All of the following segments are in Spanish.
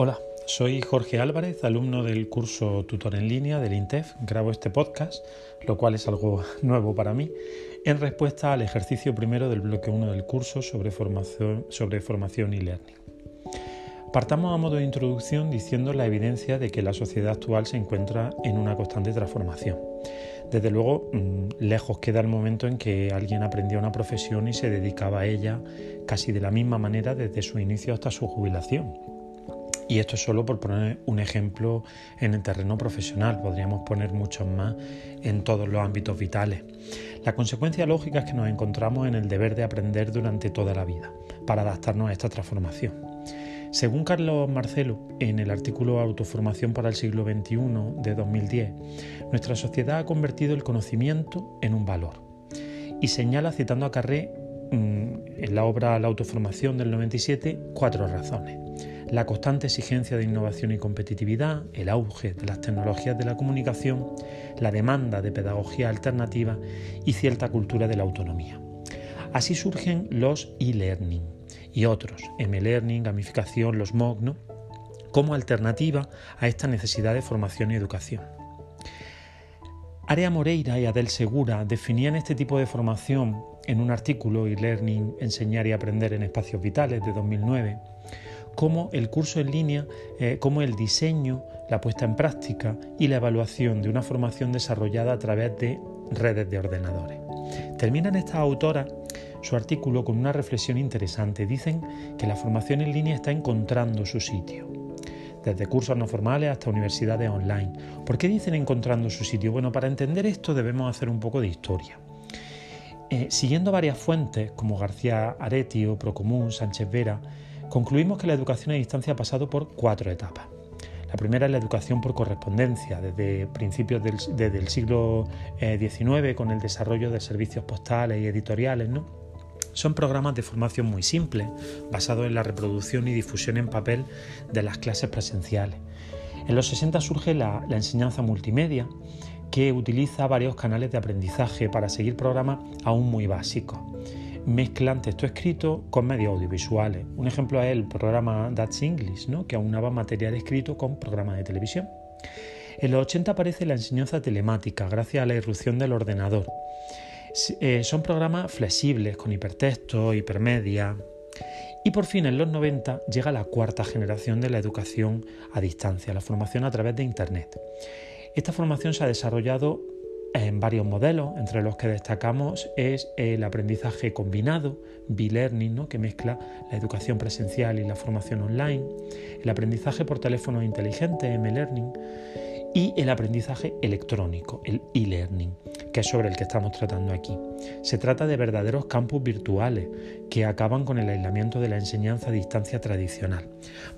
Hola, soy Jorge Álvarez, alumno del curso Tutor en línea del INTEF. Grabo este podcast, lo cual es algo nuevo para mí, en respuesta al ejercicio primero del bloque 1 del curso sobre formación, y learning. Partamos a modo de introducción diciendo la evidencia de que la sociedad actual se encuentra en una constante transformación. Desde luego, mm, lejos queda el momento en que alguien aprendía una profesión y se dedicaba a ella casi de la misma manera desde su inicio hasta su jubilación. Y esto es solo por poner un ejemplo en el terreno profesional, podríamos poner muchos más en todos los ámbitos vitales. La consecuencia lógica es que nos encontramos en el deber de aprender durante toda la vida, para adaptarnos a esta transformación. Según Carlos Marcelo, en el artículo Autoformación para el siglo XXI de 2010, nuestra sociedad ha convertido el conocimiento en un valor. Y señala, citando a Carré, mm, en la obra La Autoformación del 97, cuatro razones. La constante exigencia de innovación y competitividad, el auge de las tecnologías de la comunicación, la demanda de pedagogía alternativa y cierta cultura de la autonomía. Así surgen los e-learning y otros, M-Learning, gamificación, los MOOC, como alternativa a esta necesidad de formación y educación. Area Moreira y Adel Segura definían este tipo de formación en un artículo e-learning Enseñar y aprender en espacios vitales de 2009 como el curso en línea, eh, como el diseño, la puesta en práctica y la evaluación de una formación desarrollada a través de redes de ordenadores. Terminan estas autoras su artículo con una reflexión interesante. Dicen que la formación en línea está encontrando su sitio, desde cursos no formales hasta universidades online. ¿Por qué dicen encontrando su sitio? Bueno, para entender esto debemos hacer un poco de historia. Eh, siguiendo varias fuentes como García Aretio, Procomún, Sánchez Vera, concluimos que la educación a distancia ha pasado por cuatro etapas. La primera es la educación por correspondencia, desde principios del, siglo XIX, eh, con el desarrollo de servicios postales y editoriales. Son programas de formación muy simples, basados en la reproducción y difusión en papel de las clases presenciales. En los 60 surge la, enseñanza multimedia, que utiliza varios canales de aprendizaje para seguir programas aún muy básicos. Mezclan texto escrito con medios audiovisuales. Un ejemplo es el programa That's English, ¿no? que aunaba material escrito con programas de televisión. En los 80 aparece la enseñanza telemática gracias a la irrupción del ordenador eh, son programas flexibles con hipertexto, hipermedia. Y por fin en los 90 llega la cuarta generación de la educación a distancia, la formación a través de Internet. Esta formación se ha desarrollado en varios modelos, entre los que destacamos es el aprendizaje combinado, B-Learning, que mezcla la educación presencial y la formación online, el aprendizaje por teléfono inteligente, M-Learning, y el aprendizaje electrónico, el e-learning, sobre el que estamos tratando aquí. Se trata de verdaderos campus virtuales que acaban con el aislamiento de la enseñanza a distancia tradicional.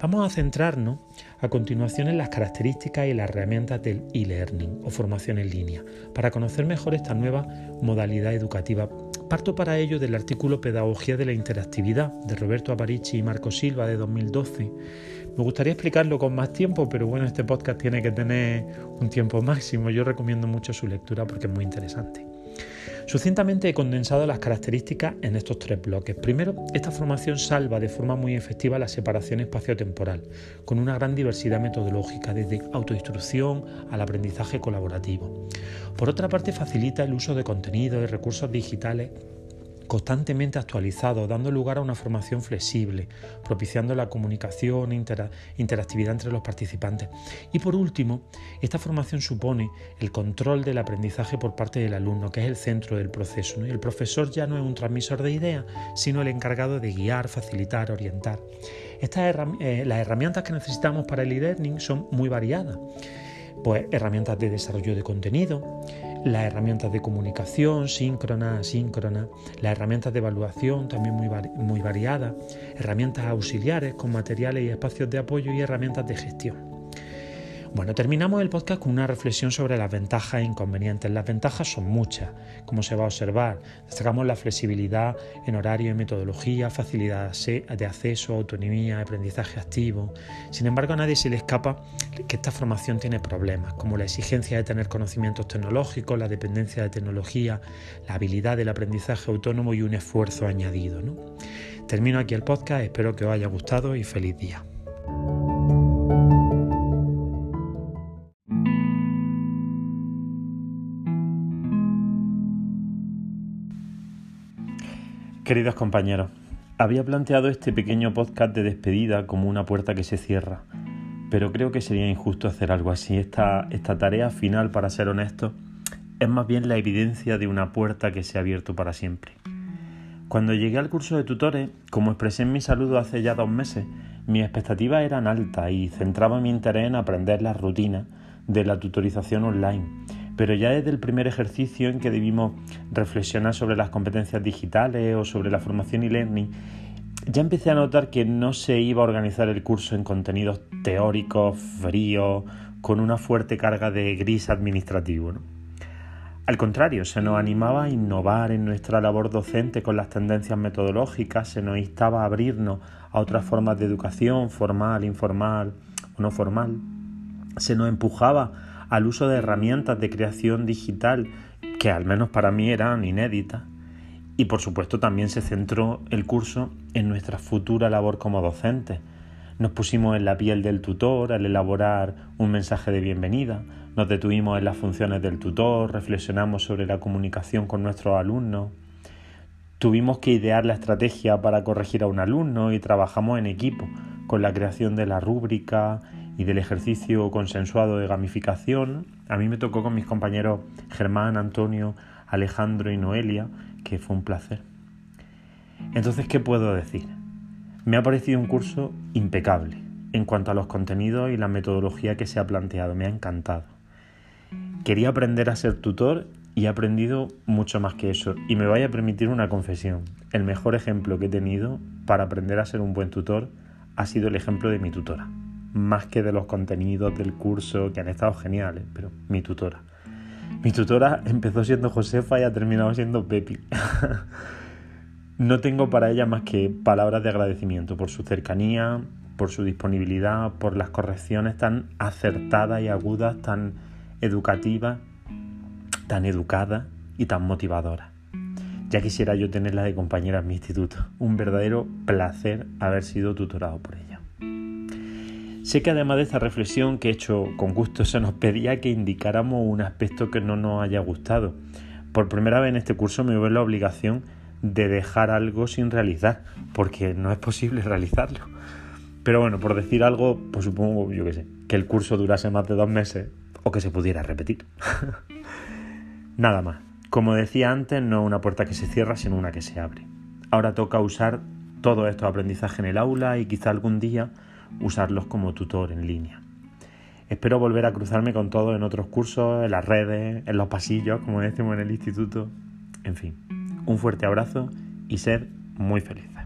Vamos a centrarnos a continuación en las características y las herramientas del e-learning o formación en línea, para conocer mejor esta nueva modalidad educativa. Parto para ello del artículo Pedagogía de la Interactividad de Roberto Aparici y Marco Silva de 2012 me gustaría explicarlo con más tiempo, pero bueno, este podcast tiene que tener un tiempo máximo. Yo recomiendo mucho su lectura porque es muy interesante. Sucintamente he condensado las características en estos tres bloques. Primero, esta formación salva de forma muy efectiva la separación espacio-temporal, con una gran diversidad metodológica, desde autoinstrucción al aprendizaje colaborativo. Por otra parte, facilita el uso de contenidos y recursos digitales constantemente actualizado, dando lugar a una formación flexible, propiciando la comunicación e interactividad entre los participantes. Y por último, esta formación supone el control del aprendizaje por parte del alumno, que es el centro del proceso. El profesor ya no es un transmisor de ideas, sino el encargado de guiar, facilitar, orientar. Eh, las herramientas que necesitamos para el e-learning son muy variadas. Pues herramientas de desarrollo de contenido, las herramientas de comunicación síncrona, asíncrona, las herramientas de evaluación también muy, muy variadas, herramientas auxiliares con materiales y espacios de apoyo y herramientas de gestión. Bueno, terminamos el podcast con una reflexión sobre las ventajas e inconvenientes. Las ventajas son muchas, como se va a observar. Destacamos la flexibilidad en horario y metodología, facilidad de acceso, autonomía, aprendizaje activo. Sin embargo, a nadie se le escapa que esta formación tiene problemas, como la exigencia de tener conocimientos tecnológicos, la dependencia de tecnología, la habilidad del aprendizaje autónomo y un esfuerzo añadido. Termino aquí el podcast, espero que os haya gustado y feliz día. Queridos compañeros, había planteado este pequeño podcast de despedida como una puerta que se cierra, pero creo que sería injusto hacer algo así. Esta, esta tarea final, para ser honesto, es más bien la evidencia de una puerta que se ha abierto para siempre. Cuando llegué al curso de tutores, como expresé en mi saludo hace ya dos meses, mis expectativas eran altas y centraba mi interés en aprender las rutinas de la tutorización online. Pero ya desde el primer ejercicio en que debimos reflexionar sobre las competencias digitales o sobre la formación y learning, ya empecé a notar que no se iba a organizar el curso en contenidos teóricos, fríos, con una fuerte carga de gris administrativo. Al contrario, se nos animaba a innovar en nuestra labor docente con las tendencias metodológicas, se nos instaba a abrirnos a otras formas de educación, formal, informal o no formal. Se nos empujaba al uso de herramientas de creación digital que al menos para mí eran inéditas. Y por supuesto también se centró el curso en nuestra futura labor como docentes. Nos pusimos en la piel del tutor al elaborar un mensaje de bienvenida, nos detuvimos en las funciones del tutor, reflexionamos sobre la comunicación con nuestros alumnos, tuvimos que idear la estrategia para corregir a un alumno y trabajamos en equipo con la creación de la rúbrica y del ejercicio consensuado de gamificación. A mí me tocó con mis compañeros Germán, Antonio, Alejandro y Noelia, que fue un placer. Entonces, ¿qué puedo decir? Me ha parecido un curso impecable en cuanto a los contenidos y la metodología que se ha planteado. Me ha encantado. Quería aprender a ser tutor y he aprendido mucho más que eso. Y me vaya a permitir una confesión. El mejor ejemplo que he tenido para aprender a ser un buen tutor ha sido el ejemplo de mi tutora. Más que de los contenidos del curso que han estado geniales, pero mi tutora. Mi tutora empezó siendo Josefa y ha terminado siendo Pepi. no tengo para ella más que palabras de agradecimiento por su cercanía, por su disponibilidad, por las correcciones tan acertadas y agudas, tan educativas, tan educadas y tan motivadoras. Ya quisiera yo tenerla de compañera en mi instituto. Un verdadero placer haber sido tutorado por ella. Sé que además de esta reflexión que he hecho con gusto se nos pedía que indicáramos un aspecto que no nos haya gustado. Por primera vez en este curso me veo la obligación de dejar algo sin realizar, porque no es posible realizarlo. Pero bueno, por decir algo, pues supongo, yo qué sé, que el curso durase más de dos meses o que se pudiera repetir. Nada más. Como decía antes, no una puerta que se cierra, sino una que se abre. Ahora toca usar todo estos aprendizaje en el aula y quizá algún día usarlos como tutor en línea. Espero volver a cruzarme con todo en otros cursos, en las redes, en los pasillos, como decimos en el instituto. En fin, un fuerte abrazo y ser muy felices.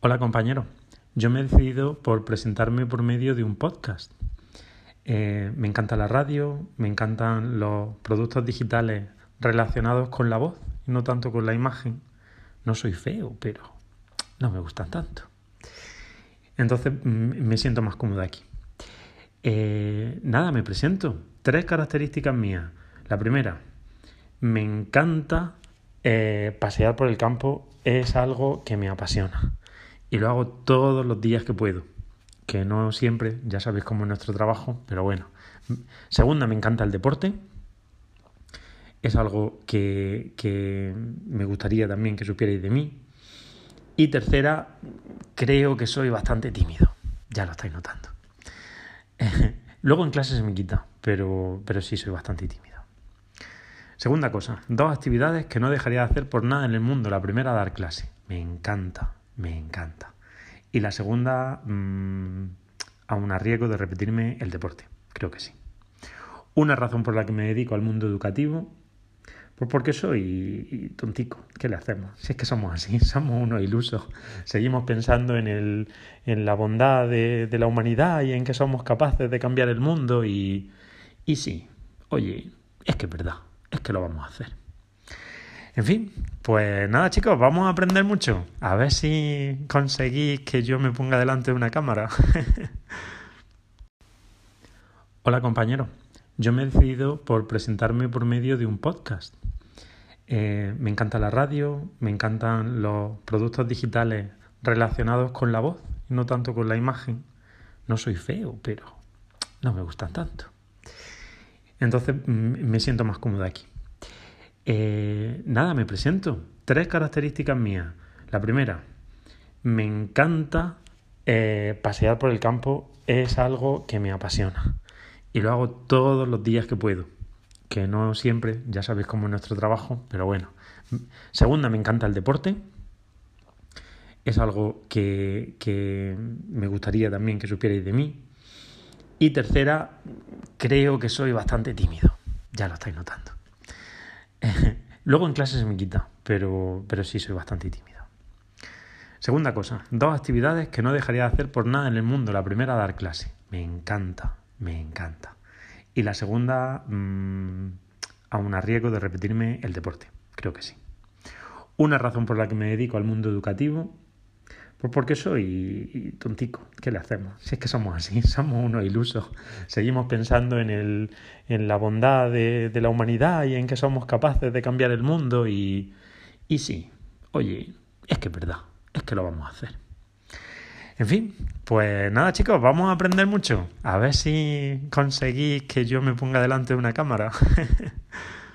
Hola compañero, yo me he decidido por presentarme por medio de un podcast. Eh, me encanta la radio, me encantan los productos digitales relacionados con la voz y no tanto con la imagen. No soy feo, pero no me gustan tanto. Entonces me siento más cómodo aquí. Eh, nada, me presento. Tres características mías. La primera, me encanta eh, pasear por el campo, es algo que me apasiona. Y lo hago todos los días que puedo. Que no siempre, ya sabéis cómo es nuestro trabajo, pero bueno. Segunda, me encanta el deporte es algo que, me gustaría también que supierais de mí. Y tercera, creo que soy bastante tímido. Ya lo estáis notando. Luego en clase se me quita, pero, pero sí soy bastante tímido. Segunda cosa, dos actividades que no dejaría de hacer por nada en el mundo. La primera, dar clase. Me encanta, me encanta. Y la segunda, mmm, aún a riesgo de repetirme, el deporte. Creo que sí. Una razón por la que me dedico al mundo educativo pues porque soy tontico. ¿Qué le hacemos? Si es que somos así, somos unos ilusos. Seguimos pensando en, el, en la bondad de, de, la humanidad y en que somos capaces de cambiar el mundo y, y sí, oye, es que es verdad, es que lo vamos a hacer. En fin, pues nada chicos, vamos a aprender mucho. A ver si conseguís que yo me ponga delante de una cámara. Hola compañero, yo me he decidido por presentarme por medio de un podcast. Eh, me encanta la radio, me encantan los productos digitales relacionados con la voz no tanto con la imagen. No soy feo, pero no me gustan tanto. Entonces mm, me siento más cómodo aquí. Eh, nada, me presento. Tres características mías. La primera, me encanta eh, pasear por el campo, es algo que me apasiona. Y lo hago todos los días que puedo. Que no siempre, ya sabéis cómo es nuestro trabajo, pero bueno. Segunda, me encanta el deporte. Es algo que, que me gustaría también que supierais de mí. Y tercera, creo que soy bastante tímido. Ya lo estáis notando. Luego en clase se me quita, pero, pero sí soy bastante tímido. Segunda cosa, dos actividades que no dejaría de hacer por nada en el mundo. La primera, dar clase. Me encanta, me encanta. Y la segunda, mmm, aún a riesgo de repetirme el deporte. Creo que sí. Una razón por la que me dedico al mundo educativo pues porque soy tontico. ¿Qué le hacemos? Si es que somos así, somos unos ilusos. Seguimos pensando en, el, en la bondad de, de, la humanidad y en que somos capaces de cambiar el mundo y, y sí, oye, es que es verdad, es que lo vamos a hacer. En fin, pues nada chicos, vamos a aprender mucho. A ver si conseguís que yo me ponga delante de una cámara.